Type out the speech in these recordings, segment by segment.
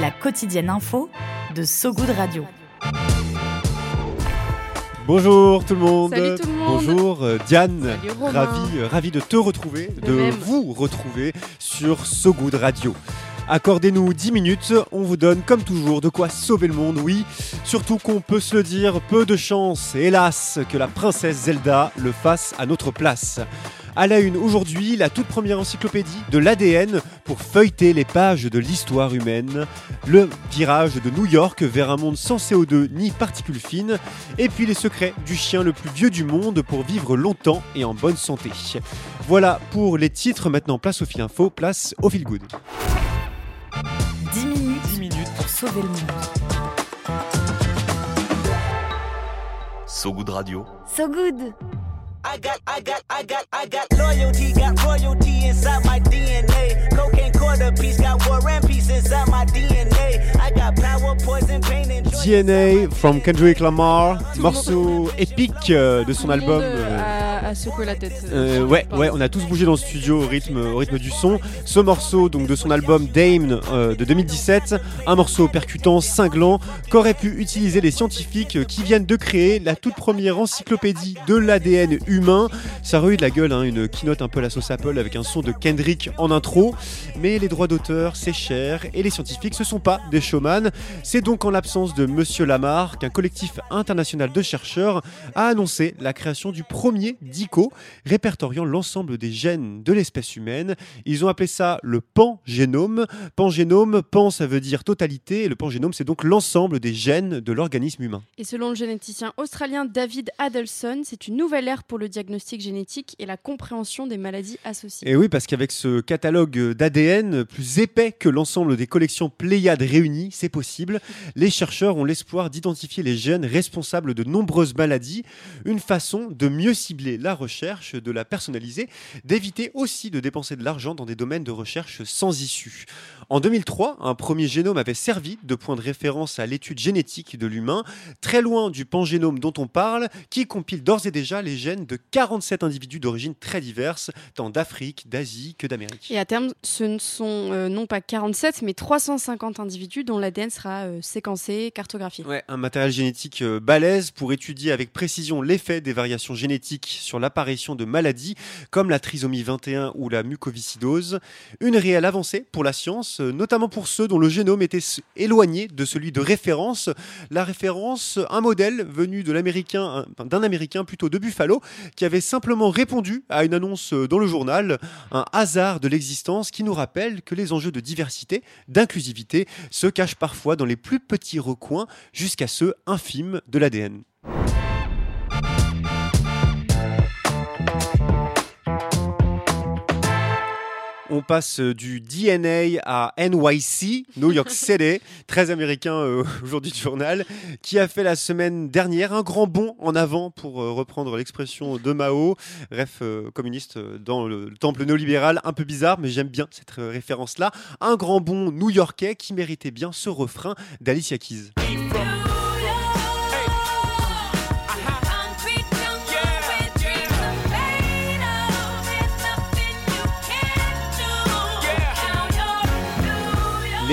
La quotidienne info de So Good Radio. Bonjour tout le monde. Salut tout le monde. Bonjour euh, Diane. Ravi, euh, ravi de te retrouver, De de même. vous retrouver sur So Good Radio. Accordez-nous 10 minutes, on vous donne comme toujours de quoi sauver le monde, oui. Surtout qu'on peut se le dire, peu de chance, hélas, que la princesse Zelda le fasse à notre place. À la une aujourd'hui, la toute première encyclopédie de l'ADN pour feuilleter les pages de l'histoire humaine, le virage de New York vers un monde sans CO2 ni particules fines, et puis les secrets du chien le plus vieux du monde pour vivre longtemps et en bonne santé. Voilà pour les titres, maintenant place au fil info, place au fil good. 10 minutes, pour sauver le monde. So Good Radio. So Good I got, I got, I got, I got loyalty, got royalty inside my DNA. Cocaine quarter piece, got war and peace inside my DNA. I got power, poison, pain, and. DNA from Kendrick Lamar, morceau épique euh, de son Tout le album. Secoué la tête. Euh, ouais, ouais, on a tous bougé dans le studio au rythme, au rythme du son. Ce morceau, donc de son album Dame euh, de 2017, un morceau percutant, cinglant, qu'auraient pu utiliser les scientifiques euh, qui viennent de créer la toute première encyclopédie de l'ADN humain. Ça aurait eu de la gueule, hein, une keynote un peu à la sauce Apple avec un son de Kendrick en intro. Mais les droits d'auteur, c'est cher et les scientifiques, ce sont pas des showman. C'est donc en l'absence de Monsieur Lamar qu'un collectif international de chercheurs a annoncé la création du premier DICO, répertoriant l'ensemble des gènes de l'espèce humaine. Ils ont appelé ça le pangénome. Pangénome, pan ça veut dire totalité, et le pangénome c'est donc l'ensemble des gènes de l'organisme humain. Et selon le généticien australien David Adelson, c'est une nouvelle ère pour le diagnostic génétique et la compréhension des maladies associées. Et oui, parce qu'avec ce catalogue d'ADN plus épais que l'ensemble des collections Pléiades réunies, c'est possible. Les chercheurs ont l'espoir d'identifier les gènes responsables de nombreuses maladies, une façon de mieux cibler la recherche, de la personnaliser, d'éviter aussi de dépenser de l'argent dans des domaines de recherche sans issue. En 2003, un premier génome avait servi de point de référence à l'étude génétique de l'humain, très loin du pangénome dont on parle, qui compile d'ores et déjà les gènes de 47 individus d'origine très diverses, tant d'Afrique, d'Asie que d'Amérique. Et à terme, ce ne sont euh, non pas 47, mais 350 individus dont l'ADN sera euh, séquencé, cartographié. Ouais, un matériel génétique euh, balèze pour étudier avec précision l'effet des variations génétiques sur l'apparition de maladies comme la trisomie 21 ou la mucoviscidose. Une réelle avancée pour la science, notamment pour ceux dont le génome était éloigné de celui de référence. La référence, un modèle venu d'un américain plutôt de Buffalo, qui avait simplement répondu à une annonce euh, dans le journal, un hasard de l'existence qui nous rappelle que les enjeux de diversité, d'inclusivité se cachent parfois dans les plus petits recoins jusqu'à ceux infimes de l'ADN. On passe euh, du DNA à NYC, New York City, très américain euh, aujourd'hui du journal, qui a fait la semaine dernière un grand bond en avant, pour euh, reprendre l'expression de Mao, ref euh, communiste dans le, le temple néolibéral, un peu bizarre, mais j'aime bien cette euh, référence-là. Un grand bond new-yorkais qui méritait bien ce refrain d'Alicia Keys.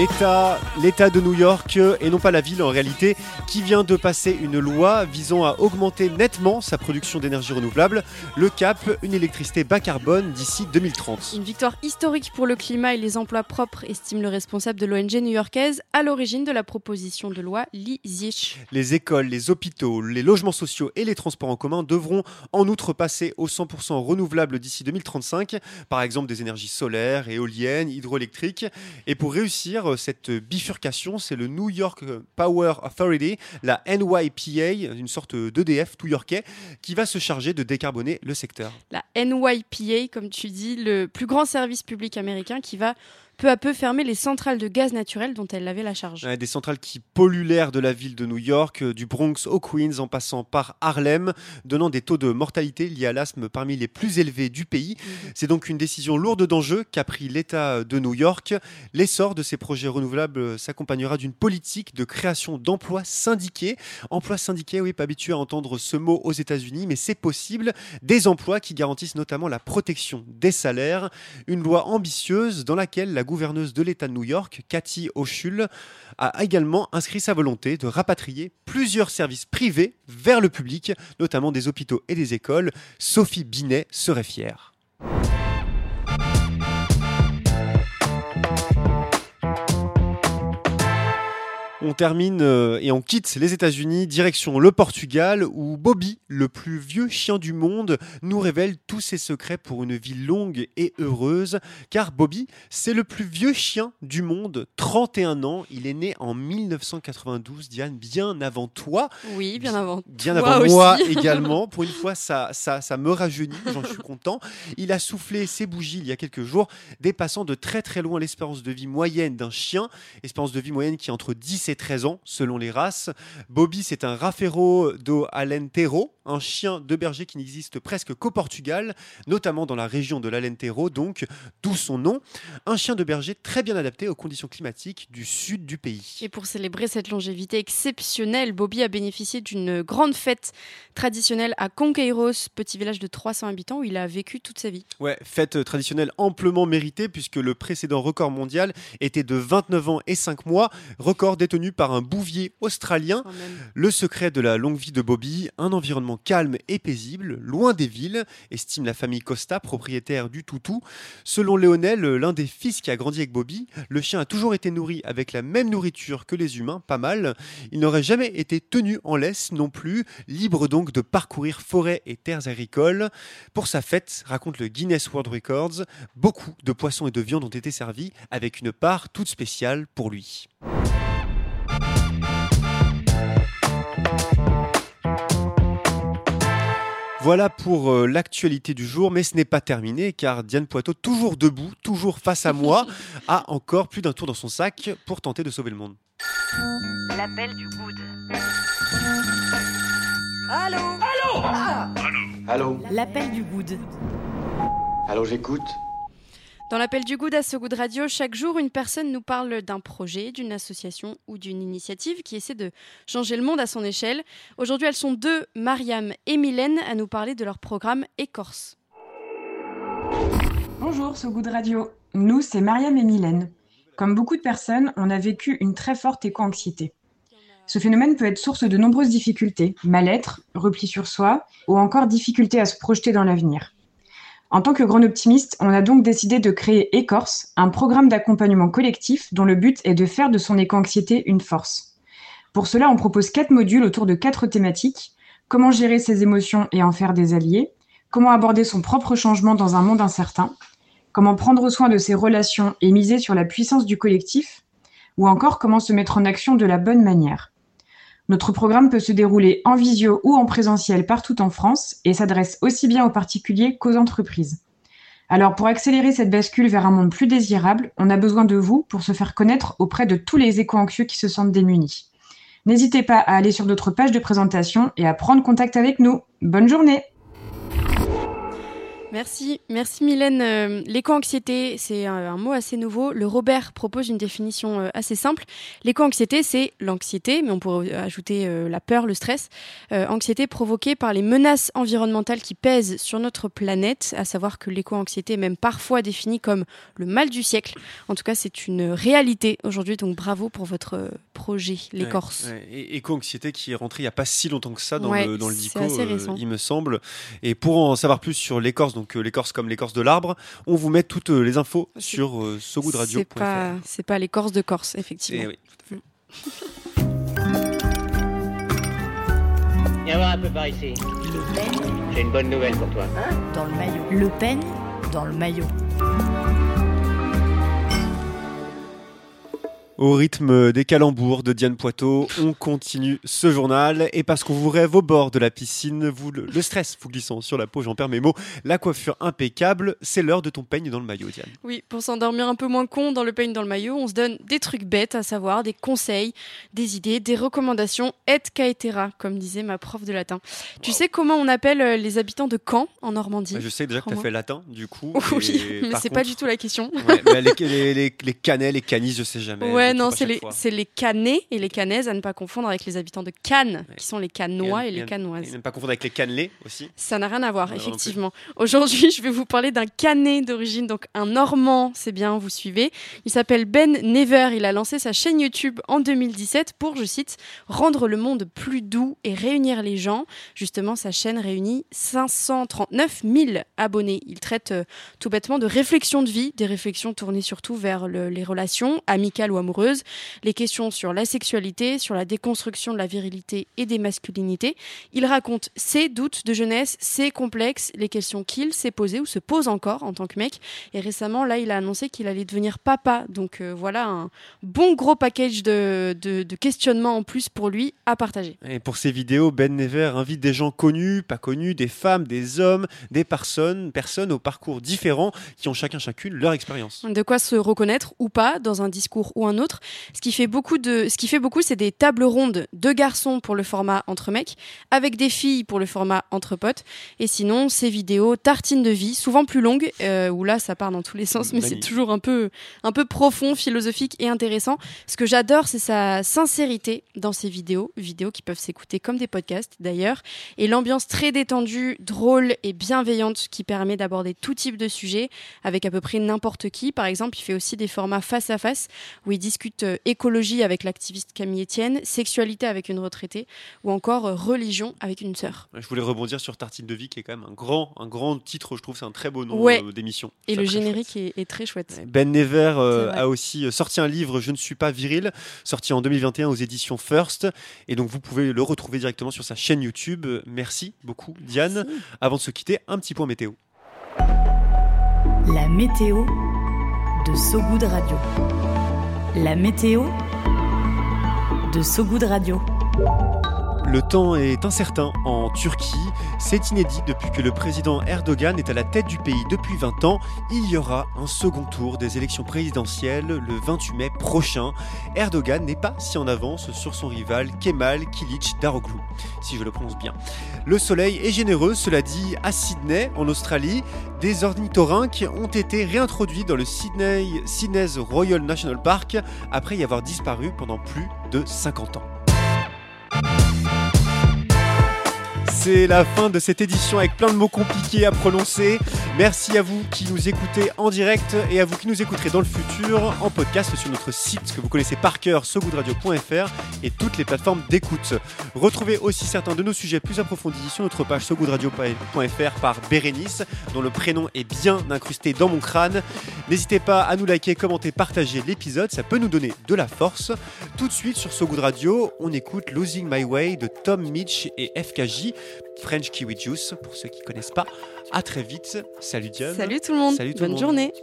L'État, l'État de New York, euh, et non pas la ville en réalité, qui vient de passer une loi visant à augmenter nettement sa production d'énergie renouvelable, le cap, une électricité bas carbone d'ici 2030. Une victoire historique pour le climat et les emplois propres, estime le responsable de l'ONG new-yorkaise, à l'origine de la proposition de loi LISICH. Les écoles, les hôpitaux, les logements sociaux et les transports en commun devront en outre passer au 100% renouvelable d'ici 2035, par exemple des énergies solaires, éoliennes, hydroélectriques. Et pour réussir euh, cette bifurcation, c'est le New York Power Authority, la NYPA, une sorte d'EDF tout yorkais, qui va se charger de décarboner le secteur. La NYPA, comme tu dis, le plus grand service public américain qui va peu à peu fermer les centrales de gaz naturel dont elle avait la charge. Ouais, des centrales qui polluent l'air de la ville de New York, euh, du Bronx au Queens en passant par Harlem, donnant des taux de mortalité liés à l'asthme parmi les plus élevés du pays. C'est donc une décision lourde d'enjeux qu'a pris l'État de New York. L'essor de ces projets renouvelables s'accompagnera d'une politique de création d'emplois syndiqués. Emplois syndiqués, oui, pas habitué à entendre ce mot aux États-Unis, mais c'est possible. Des emplois qui garantissent notamment la protection des salaires. Une loi ambitieuse dans laquelle la gouverneuse de l'État de New York, Cathy Hochul, a également inscrit sa volonté de rapatrier plusieurs services privés vers le public, notamment des hôpitaux et des écoles. Sophie Binet serait fière. On termine euh, et on quitte les États-Unis, direction le Portugal, où Bobby, le plus vieux chien du monde, nous révèle tous ses secrets pour une vie longue et heureuse. Car Bobby, c'est le plus vieux chien du monde, 31 ans. Il est né en 1992, Diane, bien avant toi. Oui, bien avant. Bien toi avant aussi. moi également. Pour une fois, ça, ça, ça me rajeunit, j'en suis content. Il a soufflé ses bougies il y a quelques jours, dépassant de très très loin l'espérance de vie moyenne d'un chien. Espérance de vie moyenne qui est entre 10 et 13 ans selon les races. Bobby, c'est un Rafeiro do Alentejo, un chien de berger qui n'existe presque qu'au Portugal, notamment dans la région de l'Alentejo, donc d'où son nom. Un chien de berger très bien adapté aux conditions climatiques du sud du pays. Et pour célébrer cette longévité exceptionnelle, Bobby a bénéficié d'une grande fête traditionnelle à Conqueiros, petit village de 300 habitants où il a vécu toute sa vie. Ouais, fête traditionnelle amplement méritée puisque le précédent record mondial était de 29 ans et 5 mois, record détenu par un bouvier australien. Le secret de la longue vie de Bobby, un environnement calme et paisible, loin des villes, estime la famille Costa, propriétaire du toutou. Selon Léonel, l'un des fils qui a grandi avec Bobby, le chien a toujours été nourri avec la même nourriture que les humains, pas mal. Il n'aurait jamais été tenu en laisse non plus, libre donc de parcourir forêts et terres agricoles. Pour sa fête, raconte le Guinness World Records, beaucoup de poissons et de viande ont été servis avec une part toute spéciale pour lui. Voilà pour euh, l'actualité du jour, mais ce n'est pas terminé car Diane Poitot, toujours debout, toujours face à moi, a encore plus d'un tour dans son sac pour tenter de sauver le monde. L'appel du good. Allô? L'appel du good. Allô, j'écoute Dans l'appel du Good à ce Radio, chaque jour, une personne nous parle d'un projet, d'une association ou d'une initiative qui essaie de changer le monde à son échelle. Aujourd'hui, elles sont deux, Mariam et Mylène, à nous parler de leur programme Écorce. Bonjour, So Good Radio. Nous, c'est Mariam et Mylène. Comme beaucoup de personnes, on a vécu une très forte éco-anxiété. Ce phénomène peut être source de nombreuses difficultés, mal-être, repli sur soi, ou encore difficulté à se projeter dans l'avenir. En tant que grand optimiste, on a donc décidé de créer Écorce, un programme d'accompagnement collectif dont le but est de faire de son éco-anxiété une force. Pour cela, on propose quatre modules autour de quatre thématiques. Comment gérer ses émotions et en faire des alliés Comment aborder son propre changement dans un monde incertain Comment prendre soin de ses relations et miser sur la puissance du collectif Ou encore comment se mettre en action de la bonne manière Notre programme peut se dérouler en visio ou en présentiel partout en France et s'adresse aussi bien aux particuliers qu'aux entreprises. Alors pour accélérer cette bascule vers un monde plus désirable, on a besoin de vous pour se faire connaître auprès de tous les éco-anxieux qui se sentent démunis. N'hésitez pas à aller sur d'autres pages de présentation et à prendre contact avec nous. Bonne journée Merci, merci Mylène. Euh, L'éco-anxiété, c'est un, un mot assez nouveau. Le Robert propose une définition euh, assez simple. L'éco-anxiété, c'est l'anxiété, mais on pourrait ajouter euh, la peur, le stress. Anxiété provoquée par les menaces environnementales qui pèsent sur notre planète, à savoir que l'éco-anxiété est même parfois définie comme le mal du siècle. En tout cas, c'est une réalité aujourd'hui, donc bravo pour votre projet, l'écorce. Ouais, ouais. Éco-anxiété qui est rentrée il n'y a pas si longtemps que ça dans Ouais, le, dans le dico, il me semble. Et pour en savoir plus sur l'écorce, donc euh, l'écorce comme l'écorce de l'arbre, on vous met toutes euh, les infos C'est- sur euh, C'est sogoodradio.fr. pas, c'est pas l'écorce de Corse, effectivement. Eh oui, tout à fait. Viens voir un peu par ici. Le Pen J'ai une bonne nouvelle pour toi. dans le maillot. Le Pen dans le maillot. Au rythme des calembours de Diane Poitot, on continue ce journal. Et parce qu'on vous rêve au bord de la piscine, vous, le, le stress vous glissant sur la peau, j'en perds mes mots, la coiffure impeccable, c'est l'heure de ton peigne dans le maillot, Diane. Oui, pour s'endormir un peu moins con dans le peigne dans le maillot, on se donne des trucs bêtes, à savoir des conseils, des idées, des recommandations, et caetera, comme disait ma prof de latin. Tu sais comment on appelle euh, les habitants de Caen, en Normandie? Je sais déjà que tu as fait latin, du coup. Oui, et mais c'est pas contre- du tout la question. Ouais, les, les, les, les canets, les canis, je sais jamais. Ouais, non, c'est les, les Canets et les Canaises, à ne pas confondre avec les habitants de Cannes, qui sont les Cannois et, Et les Cannoises. Et ne pas confondre avec les cannelés aussi. Ça n'a rien à voir, non effectivement. Aujourd'hui, je vais vous parler d'un canet d'origine, donc un Normand, c'est bien, vous suivez. Il s'appelle Ben Never. Il a lancé sa chaîne YouTube en 2017 pour, je cite, rendre le monde plus doux et réunir les gens. Justement, sa chaîne réunit 539 000 abonnés. Il traite euh, tout bêtement de réflexions de vie, des réflexions tournées surtout vers le- les relations amicales ou amoureuses, les questions sur la sexualité, sur la déconstruction de la virilité et des masculinités. Il raconte ses doutes de jeunesse, ses complexes, les questions qu'il s'est posées ou se pose encore en tant que mec. Et récemment, là, il a annoncé qu'il allait devenir papa. Donc euh, voilà un bon gros package de, de, de questionnements en plus pour lui à partager. Et pour ces vidéos, Ben Never invite des gens connus, pas connus, des femmes, des hommes, des personnes, personnes au parcours différents qui ont chacun chacune leur expérience. de quoi se reconnaître ou pas dans un discours ou un autre. Ce qui fait beaucoup de, ce qui fait beaucoup, c'est des tables rondes de garçons pour le format entre mecs, avec des filles pour le format entre potes. Et sinon, ces vidéos tartines de vie, souvent plus longues, euh, où là, ça part dans tous les sens, mais c'est toujours un peu, un peu profond, philosophique et intéressant. Ce que j'adore, c'est sa sincérité dans ces vidéos, vidéos qui peuvent s'écouter comme des podcasts d'ailleurs, et l'ambiance très détendue, drôle et bienveillante qui permet d'aborder tout type de sujet avec à peu près n'importe qui. Par exemple, il fait aussi des formats face à face où il discute euh, écologie avec l'activiste Camille Etienne, sexualité avec une retraitée ou encore euh, religion avec une sœur. Je voulais rebondir sur Tartine de vie, qui est quand même un grand, un grand titre, je trouve, c'est un très beau nom Ouais. euh, d'émission. Et le générique est, est très chouette. Ben Never euh, a aussi sorti un livre Je ne suis pas viril, sorti en 2021 aux éditions First. Et donc vous pouvez le retrouver directement sur sa chaîne YouTube. Merci beaucoup, Diane. Avant de se quitter, un petit point météo. La météo de Sogoud Radio. La météo de Sogoud Radio. Le temps est incertain en Turquie. C'est inédit depuis que le président Erdogan est à la tête du pays depuis 20 ans. Il y aura un second tour des élections présidentielles le 28 mai prochain. Erdogan n'est pas si en avance sur son rival Kemal Kilic Daroglu, si je le prononce bien. Le soleil est généreux, cela dit, à Sydney, en Australie. Des ornithorynques ont été réintroduits dans le Sydney Sydney's Royal National Park après y avoir disparu pendant plus de 50 ans. C'est la fin de cette édition avec plein de mots compliqués à prononcer. Merci à vous qui nous écoutez en direct et à vous qui nous écouterez dans le futur en podcast sur notre site que vous connaissez par cœur, sogoodradio.fr et toutes les plateformes d'écoute. Retrouvez aussi certains de nos sujets plus approfondis sur notre page sogoodradio.fr par Bérénice, dont le prénom est bien incrusté dans mon crâne. N'hésitez pas à nous liker, commenter, partager l'épisode, ça peut nous donner de la force. Tout de suite sur So Good Radio, on écoute Losing My Way de Tom Mitch et FKJ, French Kiwi Juice pour ceux qui connaissent pas. À très vite. Salut Diane. Salut tout le monde. Salut tout le Bonne monde. journée.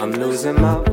I'm losing my